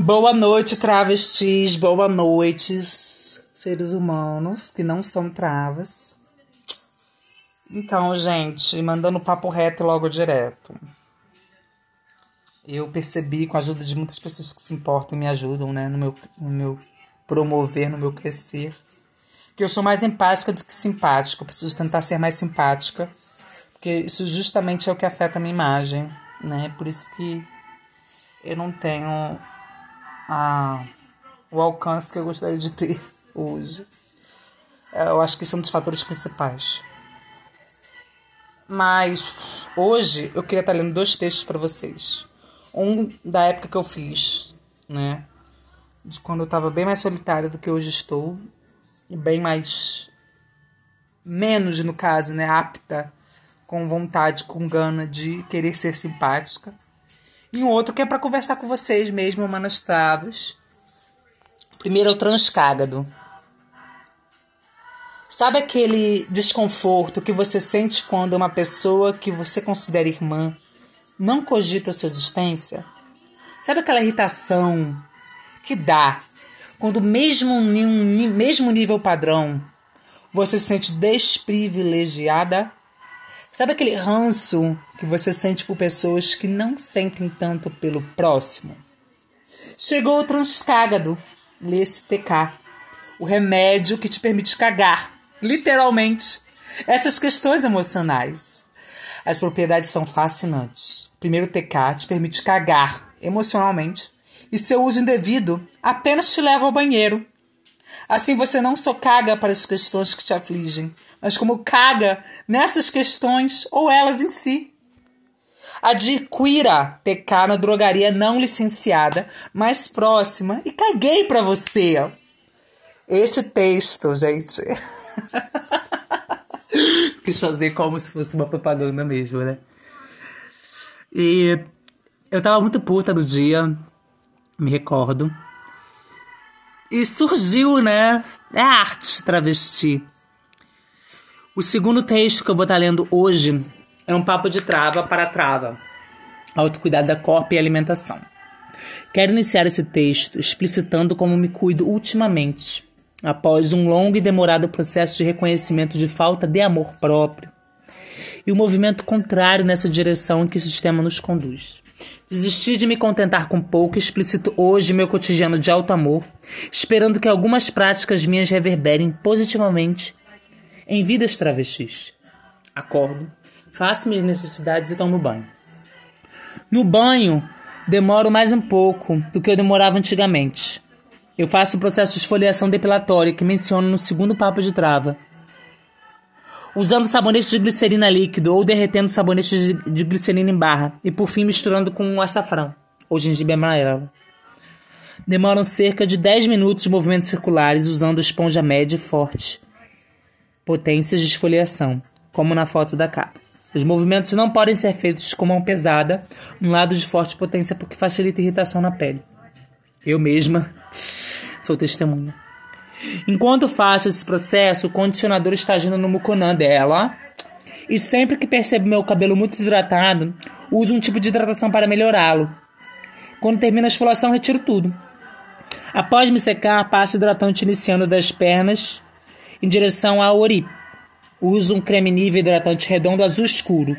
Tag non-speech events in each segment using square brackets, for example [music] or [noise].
Boa noite, travestis. Boa noite, seres humanos que não são travas. Então, gente, mandando papo reto logo direto. Eu percebi, com a ajuda de muitas pessoas que se importam e me ajudam, né, no meu, no meu promover, no meu crescer, que eu sou mais empática do que simpática. Eu preciso tentar ser mais simpática, porque isso justamente é o que afeta a minha imagem, né? Por isso que eu não tenho a, o alcance que eu gostaria de ter [laughs] hoje. É, eu acho que são é dos fatores principais. Mas hoje eu queria estar lendo dois textos para vocês. Um da época que eu fiz, né? De quando eu estava bem mais solitária do que hoje estou. E bem mais. Menos, no caso, né? Apta, com vontade, com gana de querer ser simpática. E um outro que é para conversar com vocês mesmo, manas travas. Primeiro é o transcágado. Sabe aquele desconforto que você sente quando uma pessoa que você considera irmã não cogita sua existência? Sabe aquela irritação que dá quando mesmo mesmo nível padrão você se sente desprivilegiada? Sabe aquele ranço que você sente por pessoas que não sentem tanto pelo próximo? Chegou o transcágado, lê esse TK, o remédio que te permite cagar, literalmente, essas questões emocionais. As propriedades são fascinantes. Primeiro, TK te permite cagar emocionalmente e seu uso indevido apenas te leva ao banheiro Assim você não só caga para as questões que te afligem, mas como caga nessas questões ou elas em si. Adquira TK na drogaria não licenciada mais próxima e caguei para você. Esse texto, gente. [laughs] Quis fazer como se fosse uma propaganda mesmo, né? E eu tava muito puta no dia, me recordo. E surgiu, né? É arte travesti. O segundo texto que eu vou estar lendo hoje é um papo de trava para trava. Autocuidado da corpo e alimentação. Quero iniciar esse texto explicitando como me cuido ultimamente, após um longo e demorado processo de reconhecimento de falta de amor próprio e o movimento contrário nessa direção em que o sistema nos conduz. Desisti de me contentar com pouco explicito hoje meu cotidiano de alto amor, esperando que algumas práticas minhas reverberem positivamente em vidas travestis. Acordo, faço minhas necessidades e tomo banho. No banho, demoro mais um pouco do que eu demorava antigamente. Eu faço o processo de esfoliação depilatória que menciono no segundo papo de trava usando sabonete de glicerina líquido ou derretendo sabonete de glicerina em barra e por fim misturando com açafrão ou gengibre amarelo. Demoram cerca de 10 minutos de movimentos circulares usando esponja média e forte. Potências de esfoliação, como na foto da capa. Os movimentos não podem ser feitos com mão pesada, um lado de forte potência porque facilita irritação na pele. Eu mesma sou testemunha. Enquanto faço esse processo, o condicionador está agindo no muconã dela. E sempre que percebo meu cabelo muito desidratado, uso um tipo de hidratação para melhorá-lo. Quando termino a esfoliação, retiro tudo. Após me secar, passo hidratante iniciando das pernas em direção à ori. Uso um creme nível hidratante redondo azul escuro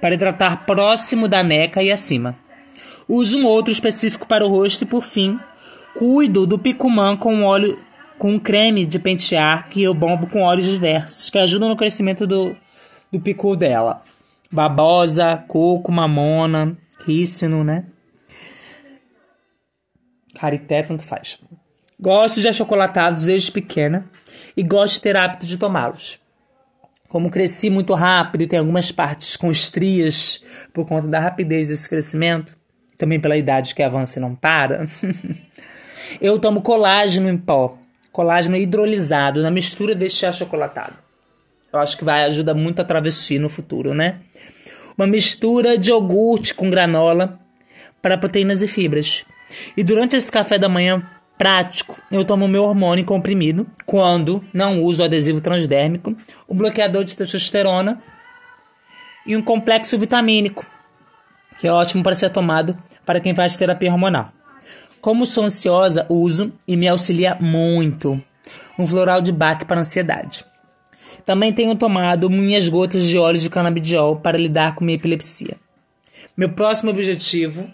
para hidratar próximo da neca e acima. Uso um outro específico para o rosto e, por fim, cuido do picumã com óleo com um creme de pentear que eu bombo com óleos diversos, que ajudam no crescimento do, do picu dela. Babosa, coco, mamona, rícino, né? Carité, tanto faz. Gosto de achocolatados desde pequena e gosto de ter hábito de tomá-los. Como cresci muito rápido e tem algumas partes com estrias por conta da rapidez desse crescimento, também pela idade que avança e não para, [laughs] eu tomo colágeno em pó colágeno hidrolisado na mistura deste achocolatado. Eu acho que vai ajudar muito a travesti no futuro, né? Uma mistura de iogurte com granola para proteínas e fibras. E durante esse café da manhã prático, eu tomo meu hormônio comprimido quando não uso adesivo transdérmico, o bloqueador de testosterona e um complexo vitamínico, que é ótimo para ser tomado para quem faz terapia hormonal. Como sou ansiosa, uso e me auxilia muito um floral de Bach para ansiedade. Também tenho tomado minhas gotas de óleo de canabidiol para lidar com minha epilepsia. Meu próximo objetivo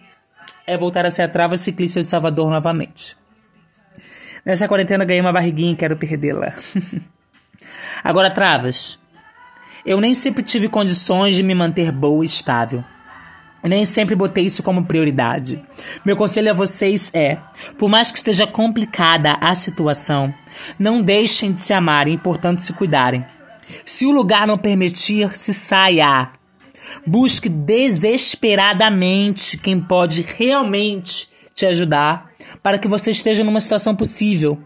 é voltar a ser a trava ciclista de Salvador novamente. Nessa quarentena ganhei uma barriguinha e quero perdê-la. [laughs] Agora, travas. Eu nem sempre tive condições de me manter boa e estável. Nem sempre botei isso como prioridade. Meu conselho a vocês é: por mais que esteja complicada a situação, não deixem de se amarem e, portanto, se cuidarem. Se o lugar não permitir, se saia. Busque desesperadamente quem pode realmente te ajudar para que você esteja numa situação possível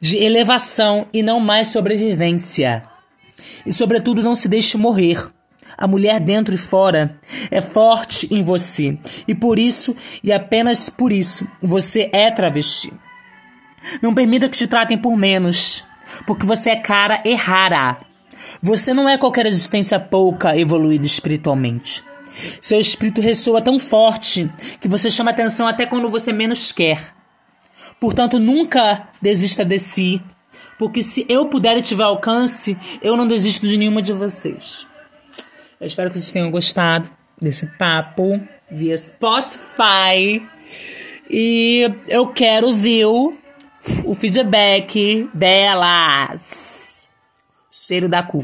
de elevação e não mais sobrevivência. E, sobretudo, não se deixe morrer. A mulher dentro e fora é forte em você. E por isso, e apenas por isso, você é travesti. Não permita que te tratem por menos, porque você é cara e rara. Você não é qualquer existência pouca evoluída espiritualmente. Seu espírito ressoa tão forte que você chama atenção até quando você menos quer. Portanto, nunca desista de si, porque se eu puder e tiver alcance, eu não desisto de nenhuma de vocês. Eu espero que vocês tenham gostado desse papo via Spotify. E eu quero ver o feedback delas. Cheiro da cuca.